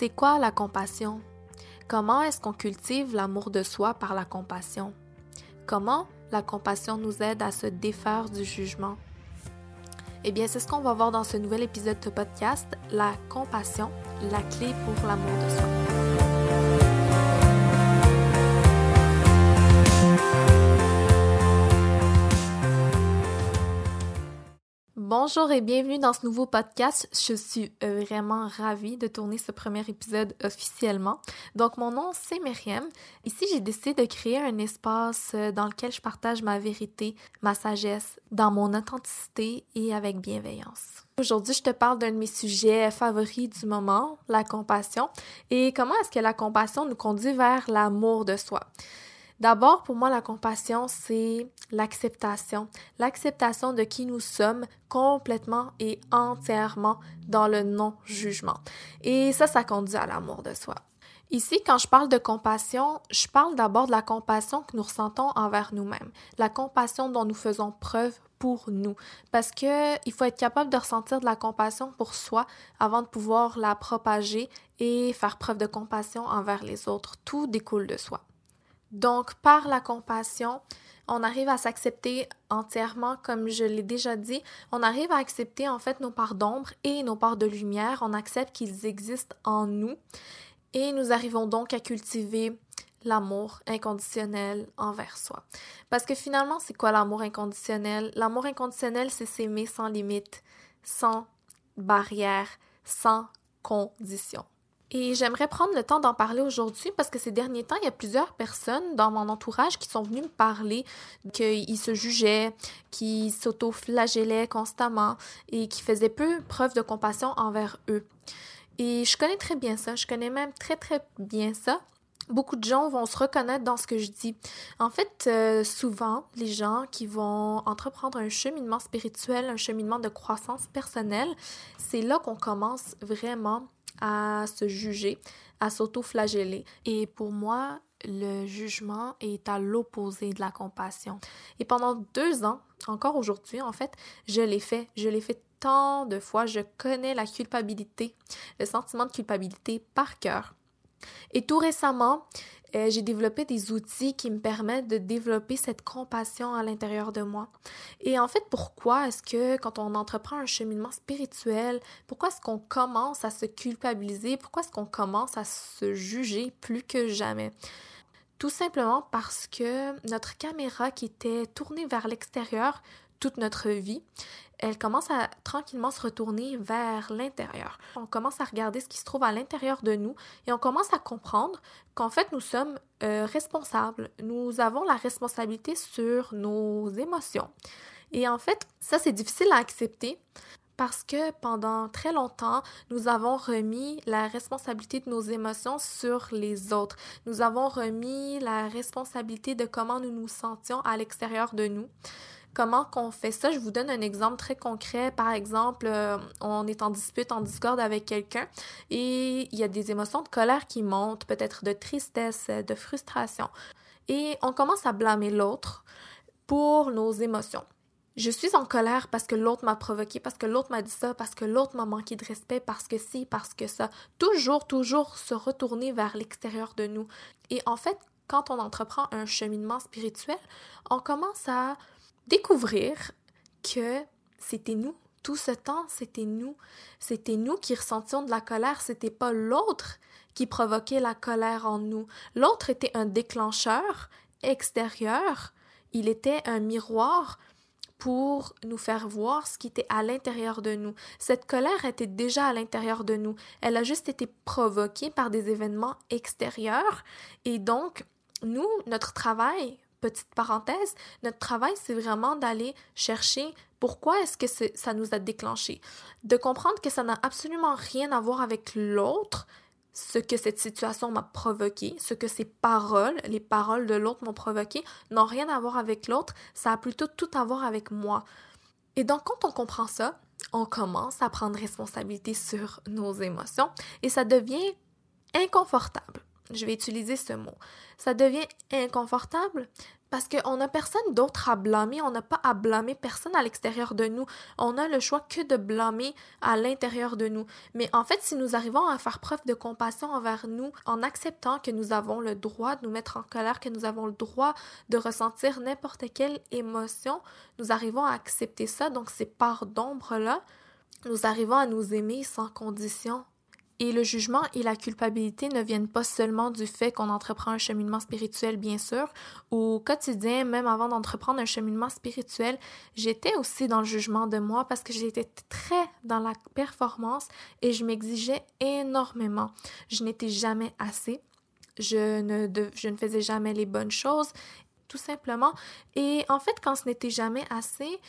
C'est quoi la compassion? Comment est-ce qu'on cultive l'amour de soi par la compassion? Comment la compassion nous aide à se défaire du jugement? Eh bien, c'est ce qu'on va voir dans ce nouvel épisode de podcast, La compassion, la clé pour l'amour de soi. Bonjour et bienvenue dans ce nouveau podcast. Je suis euh, vraiment ravie de tourner ce premier épisode officiellement. Donc mon nom c'est Myriam. Ici j'ai décidé de créer un espace euh, dans lequel je partage ma vérité, ma sagesse, dans mon authenticité et avec bienveillance. Aujourd'hui, je te parle d'un de mes sujets favoris du moment, la compassion, et comment est-ce que la compassion nous conduit vers l'amour de soi? D'abord, pour moi, la compassion, c'est l'acceptation. L'acceptation de qui nous sommes complètement et entièrement dans le non-jugement. Et ça, ça conduit à l'amour de soi. Ici, quand je parle de compassion, je parle d'abord de la compassion que nous ressentons envers nous-mêmes, la compassion dont nous faisons preuve pour nous. Parce que il faut être capable de ressentir de la compassion pour soi avant de pouvoir la propager et faire preuve de compassion envers les autres. Tout découle de soi. Donc, par la compassion, on arrive à s'accepter entièrement, comme je l'ai déjà dit. On arrive à accepter en fait nos parts d'ombre et nos parts de lumière. On accepte qu'ils existent en nous. Et nous arrivons donc à cultiver l'amour inconditionnel envers soi. Parce que finalement, c'est quoi l'amour inconditionnel? L'amour inconditionnel, c'est s'aimer sans limite, sans barrière, sans condition. Et j'aimerais prendre le temps d'en parler aujourd'hui parce que ces derniers temps, il y a plusieurs personnes dans mon entourage qui sont venues me parler qu'ils se jugeaient, qui s'auto-flagellaient constamment et qui faisaient peu preuve de compassion envers eux. Et je connais très bien ça, je connais même très très bien ça. Beaucoup de gens vont se reconnaître dans ce que je dis. En fait, euh, souvent, les gens qui vont entreprendre un cheminement spirituel, un cheminement de croissance personnelle, c'est là qu'on commence vraiment à se juger, à s'auto-flageller. Et pour moi, le jugement est à l'opposé de la compassion. Et pendant deux ans, encore aujourd'hui en fait, je l'ai fait. Je l'ai fait tant de fois. Je connais la culpabilité, le sentiment de culpabilité par cœur. Et tout récemment, euh, j'ai développé des outils qui me permettent de développer cette compassion à l'intérieur de moi. Et en fait, pourquoi est-ce que quand on entreprend un cheminement spirituel, pourquoi est-ce qu'on commence à se culpabiliser? Pourquoi est-ce qu'on commence à se juger plus que jamais? Tout simplement parce que notre caméra qui était tournée vers l'extérieur toute notre vie, elle commence à tranquillement se retourner vers l'intérieur. On commence à regarder ce qui se trouve à l'intérieur de nous et on commence à comprendre qu'en fait nous sommes euh, responsables. Nous avons la responsabilité sur nos émotions. Et en fait, ça c'est difficile à accepter parce que pendant très longtemps, nous avons remis la responsabilité de nos émotions sur les autres. Nous avons remis la responsabilité de comment nous nous sentions à l'extérieur de nous. Comment qu'on fait ça? Je vous donne un exemple très concret. Par exemple, euh, on est en dispute, en discorde avec quelqu'un et il y a des émotions de colère qui montent, peut-être de tristesse, de frustration. Et on commence à blâmer l'autre pour nos émotions. Je suis en colère parce que l'autre m'a provoqué, parce que l'autre m'a dit ça, parce que l'autre m'a manqué de respect, parce que si, parce que ça. Toujours, toujours se retourner vers l'extérieur de nous. Et en fait, quand on entreprend un cheminement spirituel, on commence à découvrir que c'était nous. Tout ce temps, c'était nous. C'était nous qui ressentions de la colère. C'était pas l'autre qui provoquait la colère en nous. L'autre était un déclencheur extérieur. Il était un miroir pour nous faire voir ce qui était à l'intérieur de nous. Cette colère était déjà à l'intérieur de nous. Elle a juste été provoquée par des événements extérieurs. Et donc, nous, notre travail petite parenthèse, notre travail, c'est vraiment d'aller chercher pourquoi est-ce que ça nous a déclenché. De comprendre que ça n'a absolument rien à voir avec l'autre, ce que cette situation m'a provoqué, ce que ces paroles, les paroles de l'autre m'ont provoqué, n'ont rien à voir avec l'autre, ça a plutôt tout à voir avec moi. Et donc, quand on comprend ça, on commence à prendre responsabilité sur nos émotions et ça devient inconfortable je vais utiliser ce mot. Ça devient inconfortable Parce qu'on n'a personne d'autre à blâmer, on n'a pas à blâmer personne à l'extérieur de nous. On a le choix que de blâmer à l'intérieur de nous. Mais en fait, si nous arrivons à faire preuve de compassion envers nous, en acceptant que nous avons le droit de nous mettre en colère, que nous avons le droit de ressentir n'importe quelle émotion, nous arrivons à accepter ça, donc ces parts d'ombre-là, nous arrivons à nous aimer sans condition. Et le jugement et la culpabilité ne viennent pas seulement du fait qu'on entreprend un cheminement spirituel, bien sûr. Au quotidien, même avant d'entreprendre un cheminement spirituel, j'étais aussi dans le jugement de moi parce que j'étais très dans la performance et je m'exigeais énormément. Je n'étais jamais assez. Je ne, je ne faisais jamais les bonnes choses, tout simplement. Et en fait, quand ce n'était jamais assez,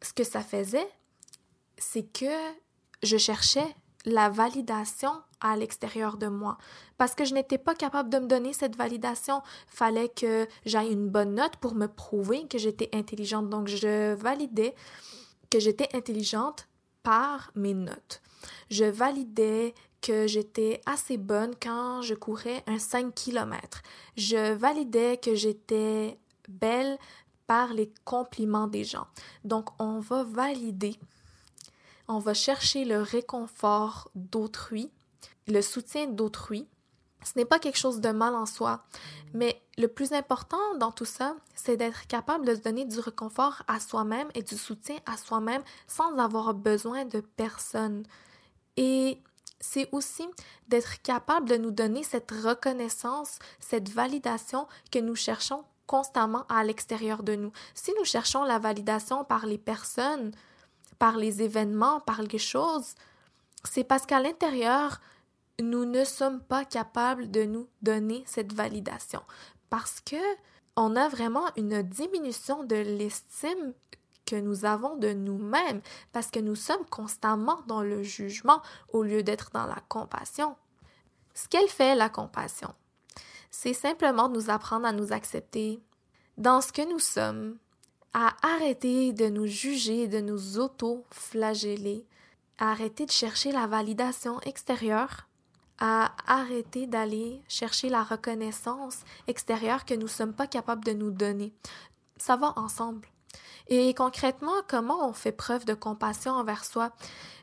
ce que ça faisait, c'est que je cherchais la validation à l'extérieur de moi parce que je n'étais pas capable de me donner cette validation. Fallait que j'aille une bonne note pour me prouver que j'étais intelligente. Donc je validais que j'étais intelligente par mes notes. Je validais que j'étais assez bonne quand je courais un 5 km. Je validais que j'étais belle par les compliments des gens. Donc on va valider on va chercher le réconfort d'autrui, le soutien d'autrui. Ce n'est pas quelque chose de mal en soi, mais le plus important dans tout ça, c'est d'être capable de se donner du réconfort à soi-même et du soutien à soi-même sans avoir besoin de personne. Et c'est aussi d'être capable de nous donner cette reconnaissance, cette validation que nous cherchons constamment à l'extérieur de nous. Si nous cherchons la validation par les personnes, par les événements, par les choses, c'est parce qu'à l'intérieur, nous ne sommes pas capables de nous donner cette validation. Parce que on a vraiment une diminution de l'estime que nous avons de nous-mêmes, parce que nous sommes constamment dans le jugement au lieu d'être dans la compassion. Ce qu'elle fait, la compassion, c'est simplement nous apprendre à nous accepter dans ce que nous sommes, à arrêter de nous juger, de nous auto-flageller, à arrêter de chercher la validation extérieure, à arrêter d'aller chercher la reconnaissance extérieure que nous ne sommes pas capables de nous donner. Ça va ensemble. Et concrètement, comment on fait preuve de compassion envers soi?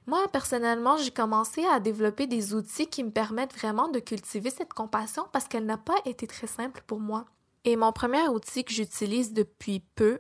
Moi, personnellement, j'ai commencé à développer des outils qui me permettent vraiment de cultiver cette compassion parce qu'elle n'a pas été très simple pour moi. Et mon premier outil que j'utilise depuis peu,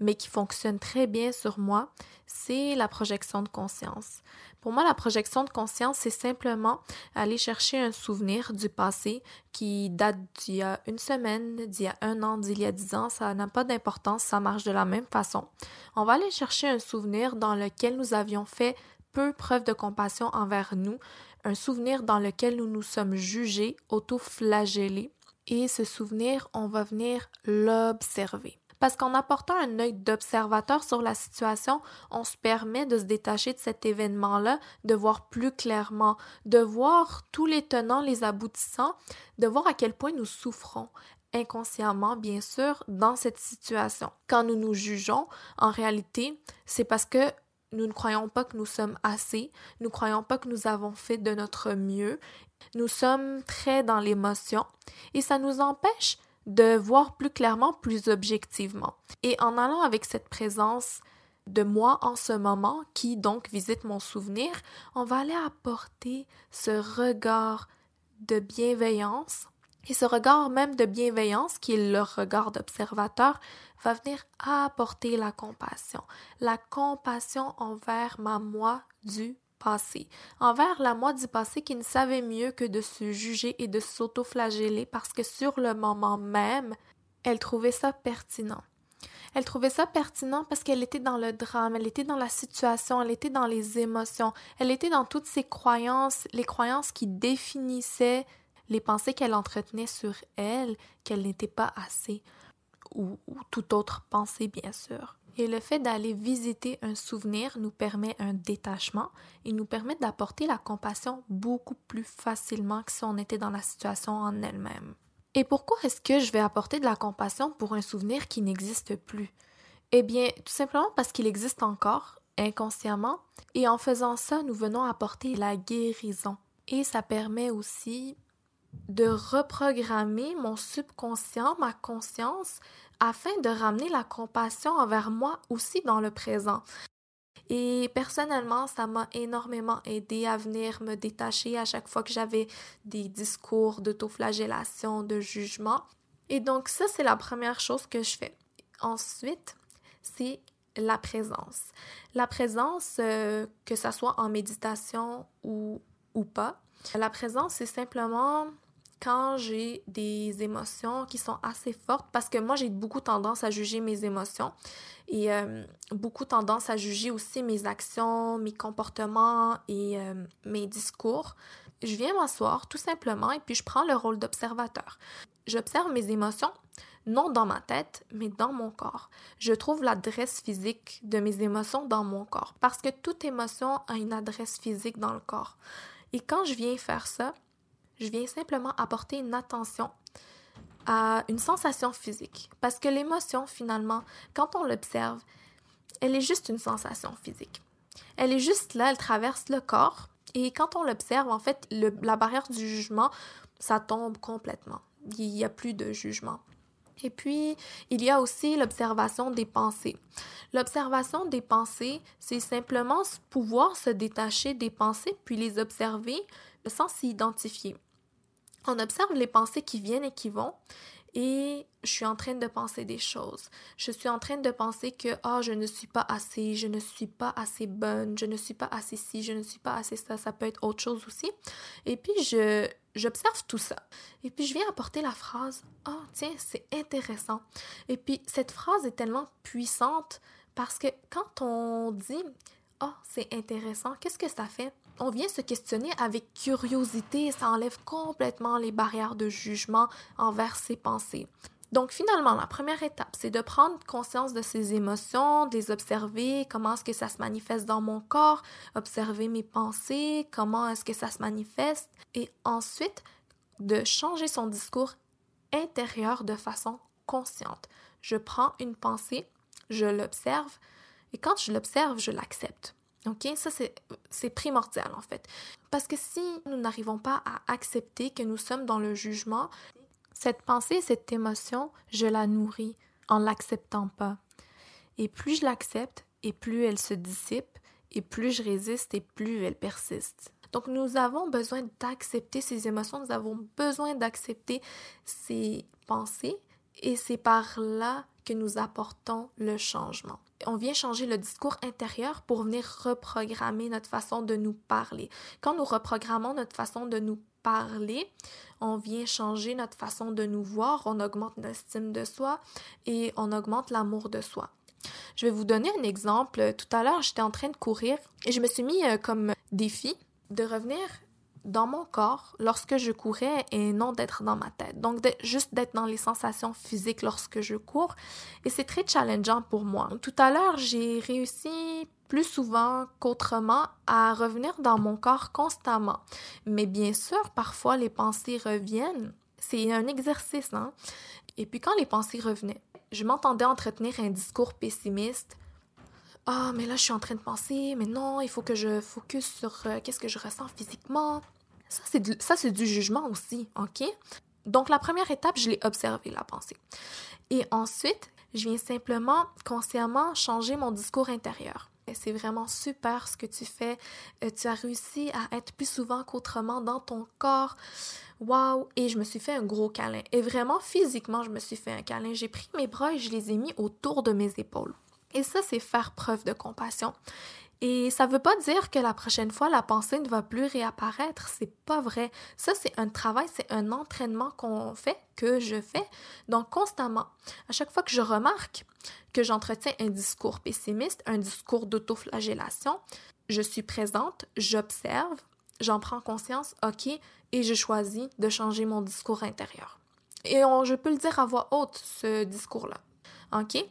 mais qui fonctionne très bien sur moi, c'est la projection de conscience. Pour moi, la projection de conscience, c'est simplement aller chercher un souvenir du passé qui date d'il y a une semaine, d'il y a un an, d'il y a dix ans. Ça n'a pas d'importance, ça marche de la même façon. On va aller chercher un souvenir dans lequel nous avions fait peu preuve de compassion envers nous, un souvenir dans lequel nous nous sommes jugés, auto-flagellés. Et ce souvenir, on va venir l'observer. Parce qu'en apportant un œil d'observateur sur la situation, on se permet de se détacher de cet événement-là, de voir plus clairement, de voir tous les tenants, les aboutissants, de voir à quel point nous souffrons inconsciemment, bien sûr, dans cette situation. Quand nous nous jugeons, en réalité, c'est parce que nous ne croyons pas que nous sommes assez, nous ne croyons pas que nous avons fait de notre mieux, nous sommes très dans l'émotion et ça nous empêche de voir plus clairement, plus objectivement. Et en allant avec cette présence de moi en ce moment, qui donc visite mon souvenir, on va aller apporter ce regard de bienveillance. Et ce regard même de bienveillance, qui est le regard d'observateur, va venir apporter la compassion. La compassion envers ma moi du envers la moi du passé qui ne savait mieux que de se juger et de s'auto-flageller parce que sur le moment même, elle trouvait ça pertinent. Elle trouvait ça pertinent parce qu'elle était dans le drame, elle était dans la situation, elle était dans les émotions, elle était dans toutes ses croyances, les croyances qui définissaient les pensées qu'elle entretenait sur elle, qu'elle n'était pas assez, ou, ou toute autre pensée bien sûr. Et le fait d'aller visiter un souvenir nous permet un détachement et nous permet d'apporter la compassion beaucoup plus facilement que si on était dans la situation en elle-même. Et pourquoi est-ce que je vais apporter de la compassion pour un souvenir qui n'existe plus? Eh bien, tout simplement parce qu'il existe encore, inconsciemment, et en faisant ça, nous venons apporter la guérison. Et ça permet aussi de reprogrammer mon subconscient, ma conscience, afin de ramener la compassion envers moi aussi dans le présent. Et personnellement, ça m'a énormément aidé à venir me détacher à chaque fois que j'avais des discours d'autoflagellation, de jugement. Et donc ça, c'est la première chose que je fais. Ensuite, c'est la présence. La présence, euh, que ça soit en méditation ou, ou pas. La présence, c'est simplement quand j'ai des émotions qui sont assez fortes, parce que moi j'ai beaucoup tendance à juger mes émotions et euh, beaucoup tendance à juger aussi mes actions, mes comportements et euh, mes discours. Je viens m'asseoir tout simplement et puis je prends le rôle d'observateur. J'observe mes émotions, non dans ma tête, mais dans mon corps. Je trouve l'adresse physique de mes émotions dans mon corps, parce que toute émotion a une adresse physique dans le corps. Et quand je viens faire ça, je viens simplement apporter une attention à une sensation physique. Parce que l'émotion, finalement, quand on l'observe, elle est juste une sensation physique. Elle est juste là, elle traverse le corps. Et quand on l'observe, en fait, la barrière du jugement, ça tombe complètement. Il n'y a plus de jugement. Et puis, il y a aussi l'observation des pensées. L'observation des pensées, c'est simplement pouvoir se détacher des pensées puis les observer sans s'y identifier on observe les pensées qui viennent et qui vont et je suis en train de penser des choses. Je suis en train de penser que ah, je ne suis pas assez, je ne suis pas assez bonne, je ne suis pas assez ci, je ne suis pas assez ça, ça peut être autre chose aussi. Et puis je j'observe tout ça. Et puis je viens apporter la phrase "Ah, oh, tiens, c'est intéressant." Et puis cette phrase est tellement puissante parce que quand on dit "Ah, oh, c'est intéressant", qu'est-ce que ça fait on vient se questionner avec curiosité et ça enlève complètement les barrières de jugement envers ses pensées. Donc finalement, la première étape, c'est de prendre conscience de ses émotions, de les observer, comment est-ce que ça se manifeste dans mon corps, observer mes pensées, comment est-ce que ça se manifeste, et ensuite de changer son discours intérieur de façon consciente. Je prends une pensée, je l'observe, et quand je l'observe, je l'accepte. OK? Ça, c'est primordial, en fait. Parce que si nous n'arrivons pas à accepter que nous sommes dans le jugement, cette pensée, cette émotion, je la nourris en l'acceptant pas. Et plus je l'accepte, et plus elle se dissipe, et plus je résiste, et plus elle persiste. Donc nous avons besoin d'accepter ces émotions, nous avons besoin d'accepter ces pensées, et c'est par là que nous apportons le changement. On vient changer le discours intérieur pour venir reprogrammer notre façon de nous parler. Quand nous reprogrammons notre façon de nous parler, on vient changer notre façon de nous voir, on augmente l'estime de soi et on augmente l'amour de soi. Je vais vous donner un exemple. Tout à l'heure, j'étais en train de courir et je me suis mis euh, comme défi de revenir dans mon corps lorsque je courais et non d'être dans ma tête. Donc, juste d'être dans les sensations physiques lorsque je cours. Et c'est très challengeant pour moi. Tout à l'heure, j'ai réussi plus souvent qu'autrement à revenir dans mon corps constamment. Mais bien sûr, parfois les pensées reviennent. C'est un exercice, hein? Et puis quand les pensées revenaient, je m'entendais entretenir un discours pessimiste. Ah, mais là, je suis en train de penser, mais non, il faut que je focus sur euh, qu'est-ce que je ressens physiquement. Ça, c'est c'est du jugement aussi, OK? Donc, la première étape, je l'ai observé, la pensée. Et ensuite, je viens simplement, consciemment, changer mon discours intérieur. C'est vraiment super ce que tu fais. Euh, tu as réussi à être plus souvent qu'autrement dans ton corps. Waouh! Et je me suis fait un gros câlin. Et vraiment, physiquement, je me suis fait un câlin. J'ai pris mes bras et je les ai mis autour de mes épaules. Et ça, c'est faire preuve de compassion. Et ça ne veut pas dire que la prochaine fois, la pensée ne va plus réapparaître. C'est pas vrai. Ça, c'est un travail, c'est un entraînement qu'on fait, que je fais. Donc, constamment, à chaque fois que je remarque que j'entretiens un discours pessimiste, un discours d'autoflagellation, je suis présente, j'observe, j'en prends conscience, OK, et je choisis de changer mon discours intérieur. Et je peux le dire à voix haute, ce discours-là. OK?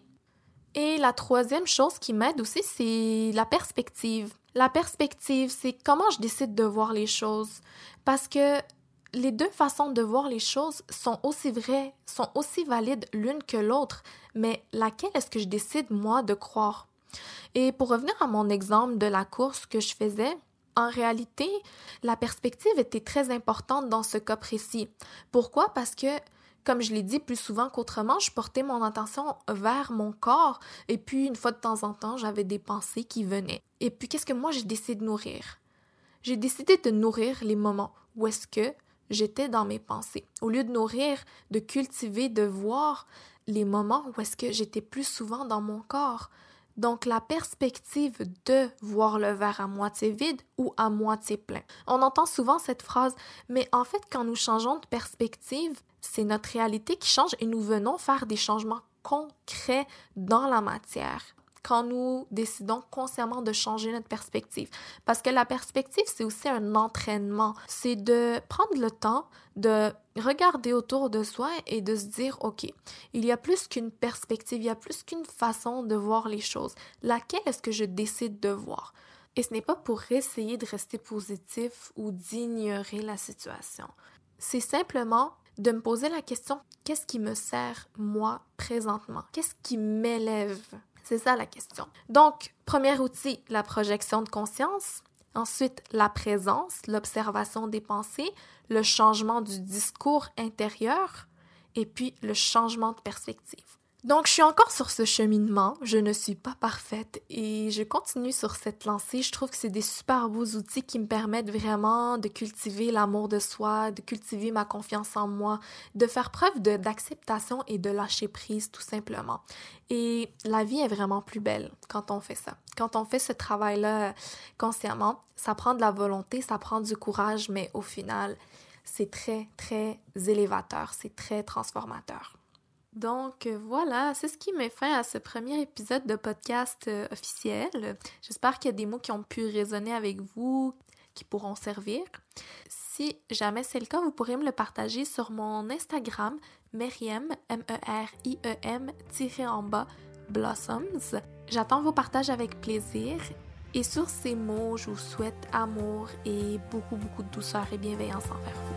Et la troisième chose qui m'aide aussi, c'est la perspective. La perspective, c'est comment je décide de voir les choses. Parce que les deux façons de voir les choses sont aussi vraies, sont aussi valides l'une que l'autre, mais laquelle est-ce que je décide, moi, de croire? Et pour revenir à mon exemple de la course que je faisais, En réalité, la perspective était très importante dans ce cas précis. Pourquoi? Parce que comme je l'ai dit plus souvent qu'autrement, je portais mon attention vers mon corps et puis une fois de temps en temps, j'avais des pensées qui venaient. Et puis qu'est-ce que moi j'ai décidé de nourrir? J'ai décidé de nourrir les moments où est-ce que j'étais dans mes pensées. Au lieu de nourrir, de cultiver, de voir les moments où est-ce que j'étais plus souvent dans mon corps. Donc la perspective de voir le verre à moitié vide ou à moitié plein. On entend souvent cette phrase, mais en fait quand nous changeons de perspective, c'est notre réalité qui change et nous venons faire des changements concrets dans la matière quand nous décidons consciemment de changer notre perspective. Parce que la perspective, c'est aussi un entraînement. C'est de prendre le temps de regarder autour de soi et de se dire, OK, il y a plus qu'une perspective, il y a plus qu'une façon de voir les choses. Laquelle est-ce que je décide de voir? Et ce n'est pas pour essayer de rester positif ou d'ignorer la situation. C'est simplement de me poser la question, qu'est-ce qui me sert moi présentement? Qu'est-ce qui m'élève? C'est ça la question. Donc, premier outil, la projection de conscience. Ensuite, la présence, l'observation des pensées, le changement du discours intérieur et puis le changement de perspective. Donc, je suis encore sur ce cheminement. Je ne suis pas parfaite et je continue sur cette lancée. Je trouve que c'est des super beaux outils qui me permettent vraiment de cultiver l'amour de soi, de cultiver ma confiance en moi, de faire preuve d'acceptation et de lâcher prise, tout simplement. Et la vie est vraiment plus belle quand on fait ça. Quand on fait ce travail-là consciemment, ça prend de la volonté, ça prend du courage, mais au final, c'est très, très élévateur, c'est très transformateur. Donc voilà, c'est ce qui met fin à ce premier épisode de podcast euh, officiel. J'espère qu'il y a des mots qui ont pu résonner avec vous, qui pourront servir. Si jamais c'est le cas, vous pourrez me le partager sur mon Instagram, Meriem, M-E-R-I-E-M, tiré en bas, Blossoms. J'attends vos partages avec plaisir. Et sur ces mots, je vous souhaite amour et beaucoup, beaucoup de douceur et bienveillance envers vous.